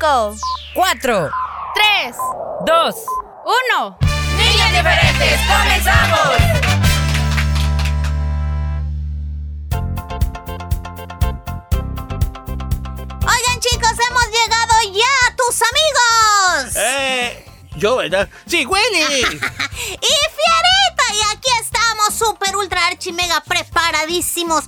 5, 4, 3, 2, 1. Niños diferentes, comenzamos. Oigan chicos, hemos llegado ya a tus amigos. Eh, yo, ¿verdad? Sí, Willy. Y Fierita, y aquí estamos super ultra archi mega preparadísimos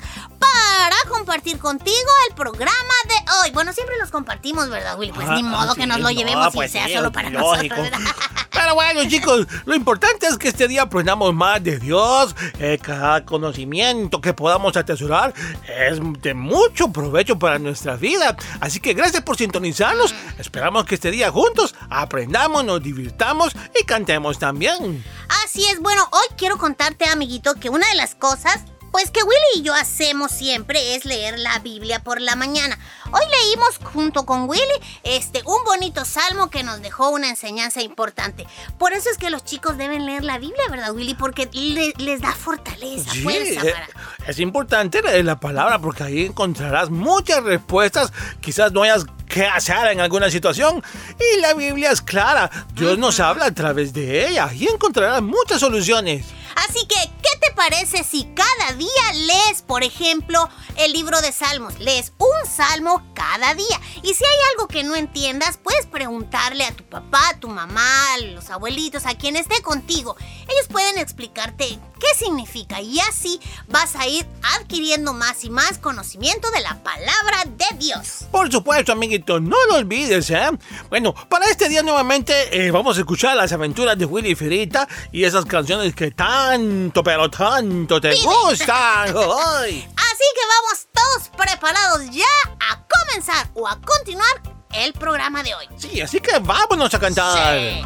para compartir contigo el programa de hoy. Bueno, siempre los compartimos, ¿verdad, Willy? Pues Ah, ni modo sí, que nos lo no, llevemos pues y sea sí, solo para lógico. nosotros, ¿verdad? Pero bueno, chicos, lo importante es que este día aprendamos más de Dios. eh, cada conocimiento que podamos atesorar es de mucho provecho para nuestra vida. Así que gracias por sintonizarnos. Esperamos que este día juntos aprendamos, nos divirtamos y cantemos también. Así es, bueno, hoy quiero contarte, amiguito, que una de las cosas, pues que Willy y yo hacemos siempre es leer la Biblia por la mañana. Hoy leímos junto con Willy este un bonito salmo que nos dejó una enseñanza importante. Por eso es que los chicos deben leer la Biblia, ¿verdad, Willy? Porque le- les da fortaleza, Sí, fuerza eh, para. es importante leer la palabra porque ahí encontrarás muchas respuestas. Quizás no hayas que hacer en alguna situación. Y la Biblia es clara. Dios nos habla a través de ella y encontrarás muchas soluciones. Así que, ¿qué te parece si cada día lees, por ejemplo, el libro de Salmos? Lees un salmo cada día. Y si hay algo que no entiendas, puedes preguntarle a tu papá, a tu mamá, a los abuelitos, a quien esté contigo. Ellos pueden explicarte qué significa y así vas a ir adquiriendo más y más conocimiento de la palabra de Dios. Por supuesto, amiguito, no lo olvides, ¿eh? Bueno, para este día nuevamente eh, vamos a escuchar las aventuras de Willy Ferita y esas canciones que tanto, pero tanto te gustan. ¡Ay! Así que vamos todos preparados ya a comenzar o a continuar el programa de hoy. Sí, así que vámonos a cantar. Sí.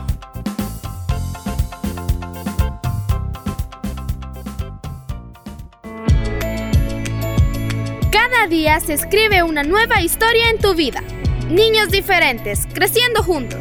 Cada día se escribe una nueva historia en tu vida. Niños diferentes, creciendo juntos.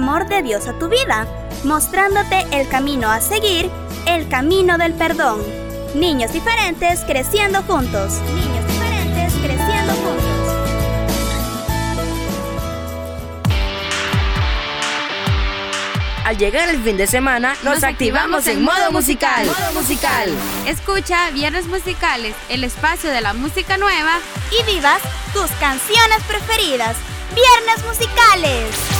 Amor de Dios a tu vida, mostrándote el camino a seguir, el camino del perdón. Niños diferentes creciendo juntos. Niños diferentes creciendo juntos. Al llegar el fin de semana, nos, activamos en modo musical. Modo musical. Escucha Viernes Musicales, el espacio de la música nueva Y vivas tus canciones preferidas. Viernes musicales.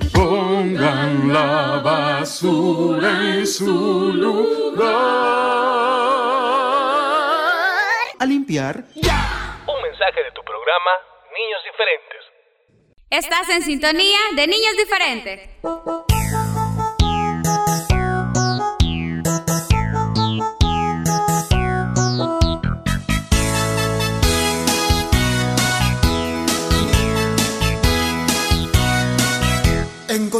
Pongan la basura en su lugar. A limpiar. Un mensaje de tu programa Niños Diferentes. Estás en sintonía de Niños Diferentes.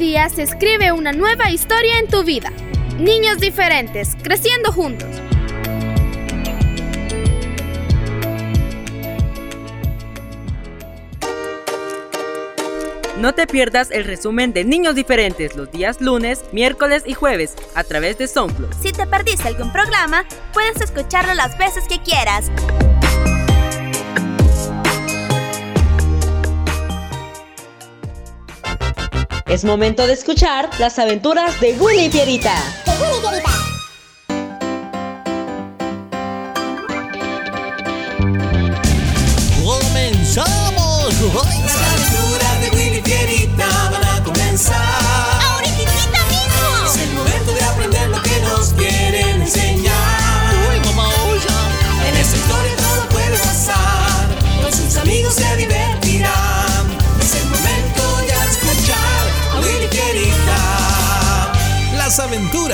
Día se escribe una nueva historia en tu vida. Niños diferentes, creciendo juntos. No te pierdas el resumen de Niños Diferentes los días lunes, miércoles y jueves a través de SoundCloud. Si te perdiste algún programa, puedes escucharlo las veces que quieras. Es momento de escuchar las aventuras de Willy y Pierita.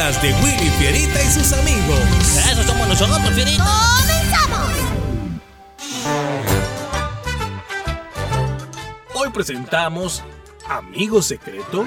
de Willy Fierita y sus amigos. Eso somos nosotros, Fierita. ¡Comenzamos! Hoy presentamos Amigo Secreto.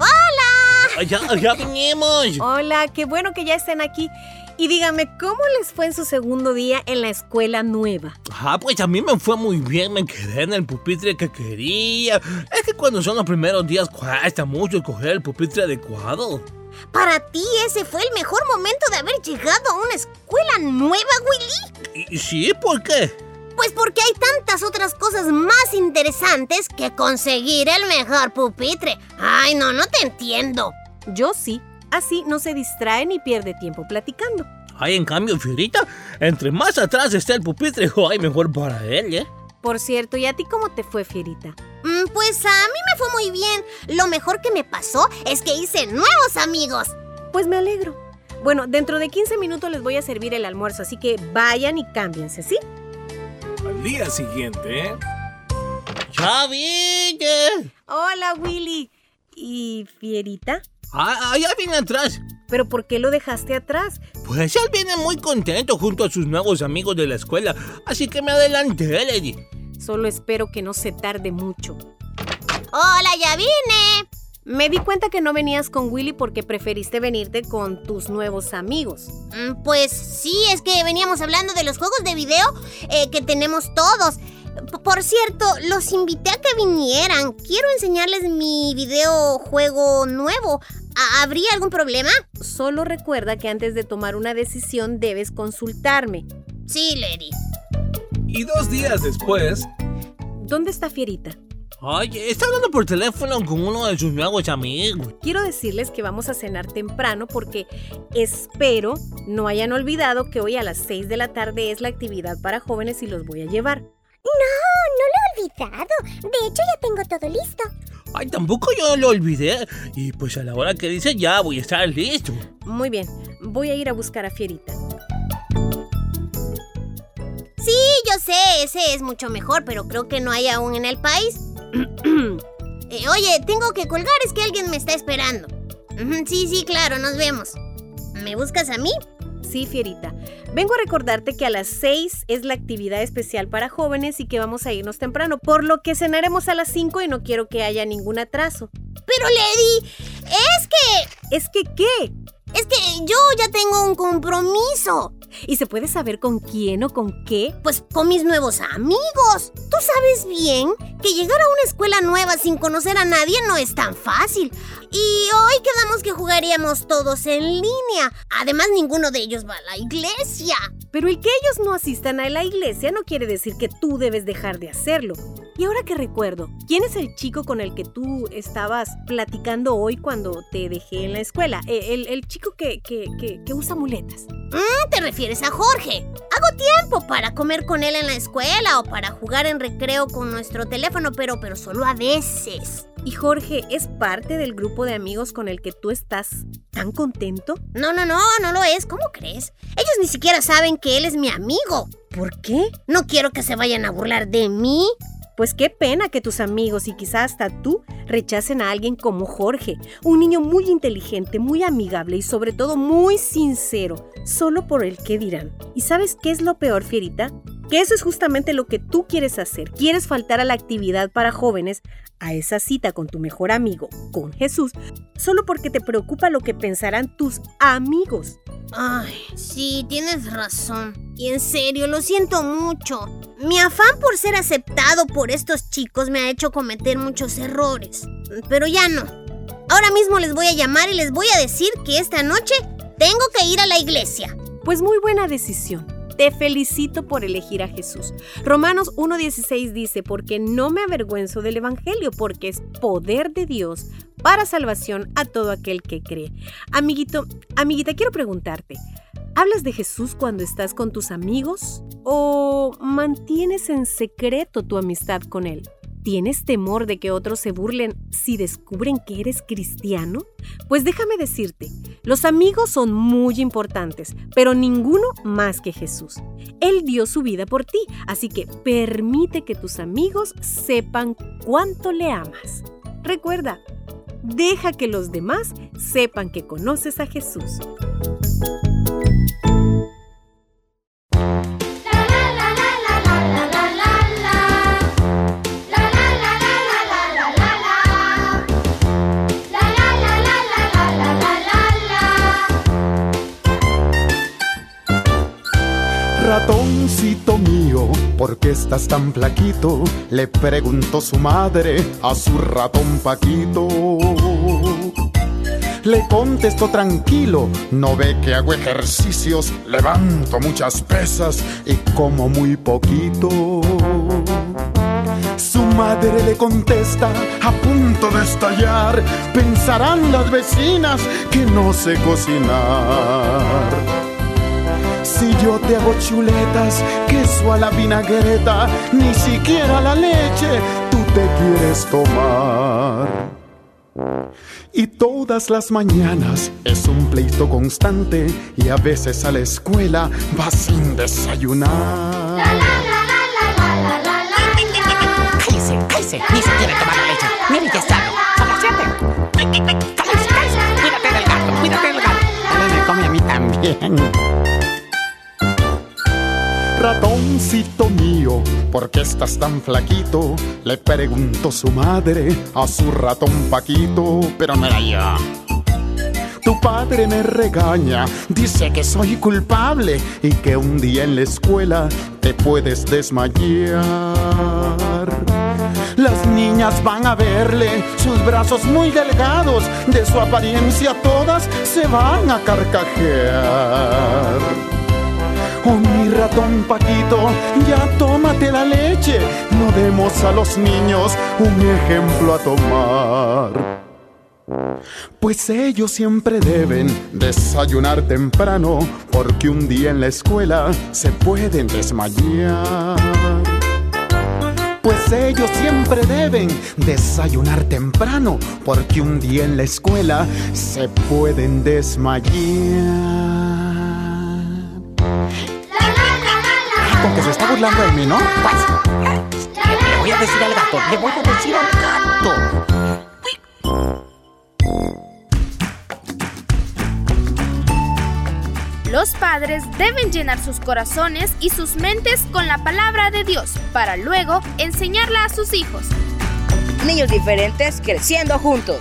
¡Hola! ¡Ya, ya vinimos! Hola, qué bueno que ya estén aquí. Y dígame, ¿cómo les fue en su segundo día en la escuela nueva? Ah, pues a mí me fue muy bien, me quedé en el pupitre que quería. Es que cuando son los primeros días cuesta mucho escoger el pupitre adecuado. Para ti ese fue el mejor momento de haber llegado a una escuela nueva, Willy. ¿Y sí? ¿Por qué? Pues porque hay tantas otras cosas más interesantes que conseguir el mejor pupitre. Ay, no, no te entiendo. Yo sí. Así no se distrae ni pierde tiempo platicando. Ay, en cambio, Fiorita, entre más atrás esté el pupitre, ay, mejor para él, ¿eh? Por cierto, ¿y a ti cómo te fue, Fierita? Mm, pues a mí me fue muy bien. Lo mejor que me pasó es que hice nuevos amigos. Pues me alegro. Bueno, dentro de 15 minutos les voy a servir el almuerzo, así que vayan y cámbiense, ¿sí? Al día siguiente. ¿eh? ¡Ya vine! Hola, Willy. ¿Y Fierita? Ah, ya viene atrás. ¿Pero por qué lo dejaste atrás? Pues él viene muy contento junto a sus nuevos amigos de la escuela, así que me adelanté, Lady. Solo espero que no se tarde mucho. ¡Hola, ya vine! Me di cuenta que no venías con Willy porque preferiste venirte con tus nuevos amigos. Mm, Pues sí, es que veníamos hablando de los juegos de video eh, que tenemos todos. P- Por cierto, los invité a que vinieran. Quiero enseñarles mi videojuego nuevo. ¿Ha- ¿Habría algún problema? Solo recuerda que antes de tomar una decisión debes consultarme. Sí, Lady. Y dos días después, ¿Dónde está Fierita? Ay, está hablando por teléfono con uno de sus nuevos amigos. Quiero decirles que vamos a cenar temprano porque espero no hayan olvidado que hoy a las 6 de la tarde es la actividad para jóvenes y los voy a llevar. No, no lo he olvidado. De hecho, ya tengo todo listo. Ay, tampoco yo lo olvidé. Y pues a la hora que dice ya voy a estar listo. Muy bien, voy a ir a buscar a Fierita. Sí, yo sé, ese es mucho mejor, pero creo que no hay aún en el país. Eh, oye, tengo que colgar, es que alguien me está esperando. Sí, sí, claro, nos vemos. ¿Me buscas a mí? Sí, Fierita. Vengo a recordarte que a las 6 es la actividad especial para jóvenes y que vamos a irnos temprano, por lo que cenaremos a las 5 y no quiero que haya ningún atraso. Pero, Lady, es que... ¿Es que qué? Es que yo ya tengo un compromiso. ¿Y se puede saber con quién o con qué? Pues con mis nuevos amigos. Tú sabes bien que llegar a una escuela nueva sin conocer a nadie no es tan fácil. Y hoy quedamos que jugaríamos todos en línea. Además, ninguno de ellos va a la iglesia. Pero el que ellos no asistan a la iglesia no quiere decir que tú debes dejar de hacerlo. Y ahora que recuerdo, ¿quién es el chico con el que tú estabas platicando hoy cuando te dejé en la escuela? Eh, El, el chico que, que, que, que usa muletas. Mm, ¿Te refieres a Jorge? Hago tiempo para comer con él en la escuela o para jugar en recreo con nuestro teléfono, pero, pero solo a veces. ¿Y Jorge es parte del grupo de amigos con el que tú estás tan contento? No, no, no, no lo es. ¿Cómo crees? Ellos ni siquiera saben que él es mi amigo. ¿Por qué? No quiero que se vayan a burlar de mí. Pues qué pena que tus amigos y quizás hasta tú rechacen a alguien como Jorge, un niño muy inteligente, muy amigable y sobre todo muy sincero, solo por el qué dirán. ¿Y sabes qué es lo peor, Fierita? Que eso es justamente lo que tú quieres hacer. Quieres faltar a la actividad para jóvenes, a esa cita con tu mejor amigo, con Jesús, solo porque te preocupa lo que pensarán tus amigos. Ay, sí, tienes razón. Y en serio, lo siento mucho. Mi afán por ser aceptado por estos chicos me ha hecho cometer muchos errores. Pero ya no. Ahora mismo les voy a llamar y les voy a decir que esta noche tengo que ir a la iglesia. Pues muy buena decisión. Te felicito por elegir a Jesús. Romanos 1.16 dice, porque no me avergüenzo del Evangelio, porque es poder de Dios para salvación a todo aquel que cree. Amiguito, amiguita, quiero preguntarte, ¿hablas de Jesús cuando estás con tus amigos o mantienes en secreto tu amistad con Él? ¿Tienes temor de que otros se burlen si descubren que eres cristiano? Pues déjame decirte, los amigos son muy importantes, pero ninguno más que Jesús. Él dio su vida por ti, así que permite que tus amigos sepan cuánto le amas. Recuerda, deja que los demás sepan que conoces a Jesús. Ratoncito mío, ¿por qué estás tan flaquito? Le preguntó su madre a su ratón Paquito. Le contestó tranquilo, no ve que hago ejercicios, levanto muchas pesas y como muy poquito. Su madre le contesta, a punto de estallar, pensarán las vecinas que no sé cocinar. Si yo te hago chuletas, queso a la vinagreta, ni siquiera la leche tú te quieres tomar. Y todas las mañanas es un pleito constante y a veces a la escuela vas sin desayunar. Cállese, cállese, ni se quiere tomar la leche. Mire, ya está. Son las siete. Cállese, cállese. Cuídate del gato, cuídate del gato. Él me come a mí también. Ratoncito mío, ¿por qué estás tan flaquito? Le preguntó su madre a su ratón Paquito, pero era yo. Tu padre me regaña, dice que soy culpable y que un día en la escuela te puedes desmayar. Las niñas van a verle sus brazos muy delgados, de su apariencia todas se van a carcajear. Oh, mi ratón Paquito, ya tómate la leche. No demos a los niños un ejemplo a tomar. Pues ellos siempre deben desayunar temprano, porque un día en la escuela se pueden desmayar. Pues ellos siempre deben desayunar temprano, porque un día en la escuela se pueden desmayar. Con que se está burlando de mí, ¿no? Pues, Le voy a decir al gato, le voy a decir al gato. Los padres deben llenar sus corazones y sus mentes con la palabra de Dios para luego enseñarla a sus hijos. Niños diferentes creciendo juntos.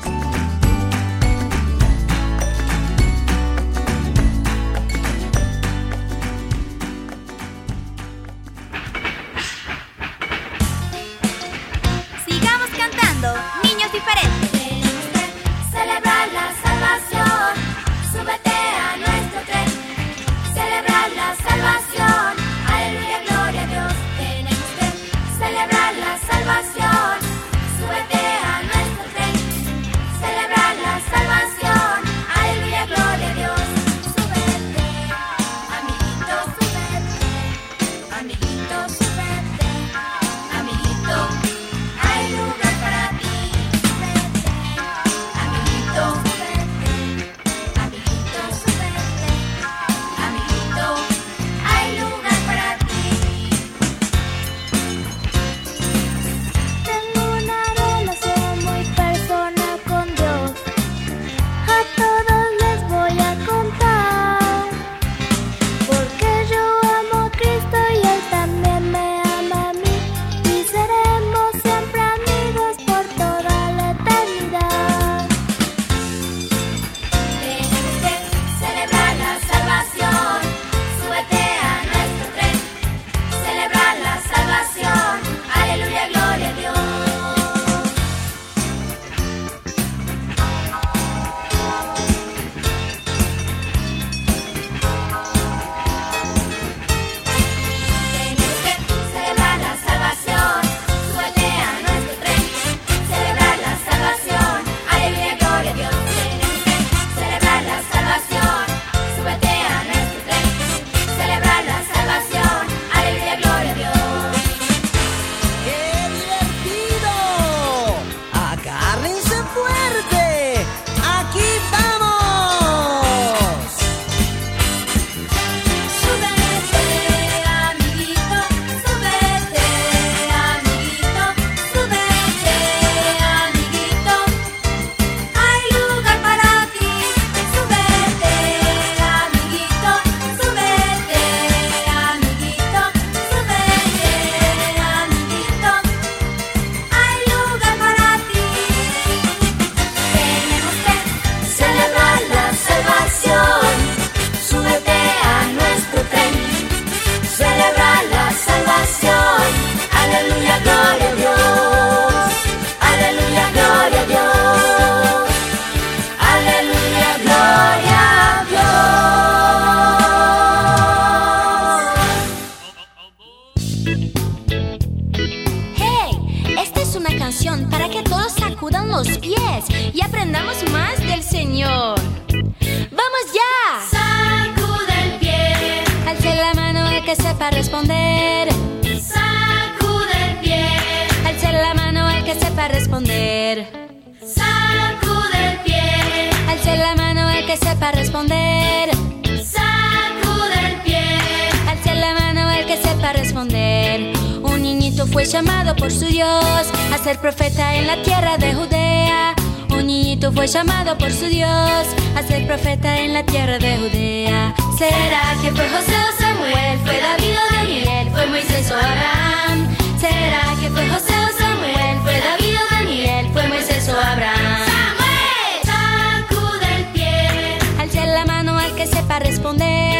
Fue llamado por su Dios a ser profeta en la tierra de Judea. Un niñito fue llamado por su Dios a ser profeta en la tierra de Judea. ¿Será que fue José o Samuel? ¿Fue David o Daniel? ¿Fue Moisés o Abraham? ¿Será que fue José o Samuel? ¿Fue David o Daniel? ¿Fue Moisés o Abraham? ¡Samuel! Sacude el pie. Alce la mano al que sepa responder.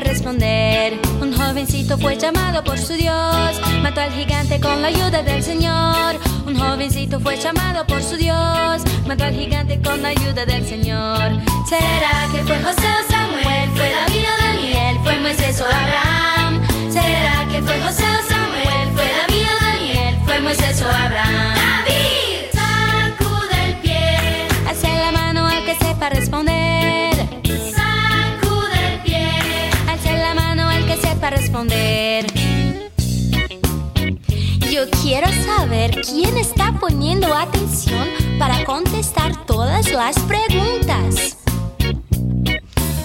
Responder. Un jovencito fue llamado por su Dios, mató al gigante con la ayuda del Señor. Un jovencito fue llamado por su Dios, mató al gigante con la ayuda del Señor. ¿Será que fue José o Samuel? ¿Fue David o Daniel? ¿Fue quiero saber quién está poniendo atención para contestar todas las preguntas.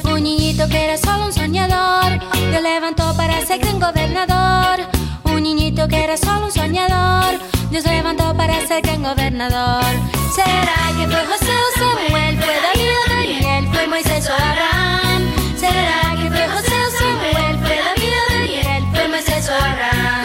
Un niñito que era solo un soñador, Dios levantó para ser gran gobernador. Un niñito que era solo un soñador, Dios levantó para ser gran gobernador. ¿Será que fue José o Samuel? ¿Fue David o Daniel? ¿Fue Moisés o Abraham? ¿Será que fue José o Samuel? ¿Fue David o Daniel? ¿Fue Moisés o Abraham?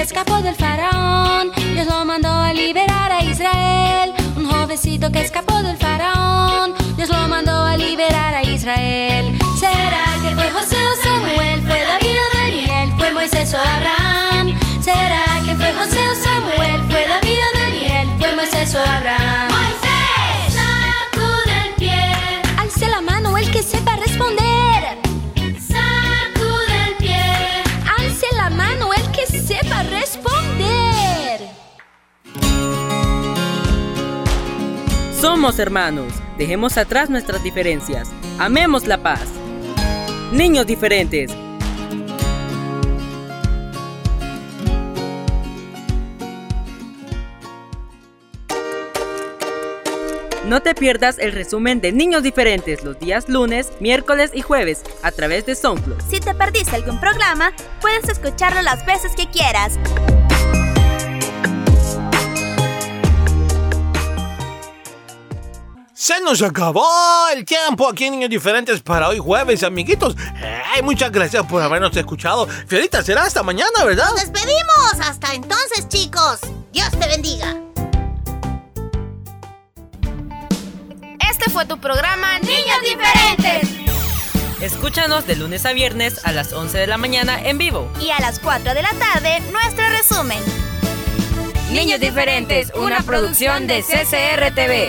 Que escapó del faraón, Dios lo mandó a liberar a Israel. Un jovencito que escapó del faraón, Dios lo mandó a liberar a Israel. ¿Será que fue José o Samuel? ¿Fue David o Daniel? ¿Fue Moisés o Abraham? ¿Será que fue José o Samuel? ¿Fue David o Daniel? ¿Fue Moisés o Abraham? Moisés. Sacude el pie. Alce la mano el que sepa responder. Somos hermanos. Dejemos atrás nuestras diferencias. Amemos la paz. Niños diferentes. No te pierdas el resumen de Niños Diferentes los días lunes, miércoles y jueves a través de SoundCloud. Si te perdiste algún programa, puedes escucharlo las veces que quieras. Se nos acabó el tiempo aquí en Niños Diferentes para hoy jueves, amiguitos. Ay, muchas gracias por habernos escuchado. Fiorita, será hasta mañana, ¿verdad? ¡Nos despedimos! Hasta entonces, chicos. Dios te bendiga. Este fue tu programa Niños Diferentes. Escúchanos de lunes a viernes a las 11 de la mañana en vivo. Y a las 4 de la tarde, nuestro resumen. Niños Diferentes, una producción de CCR TV.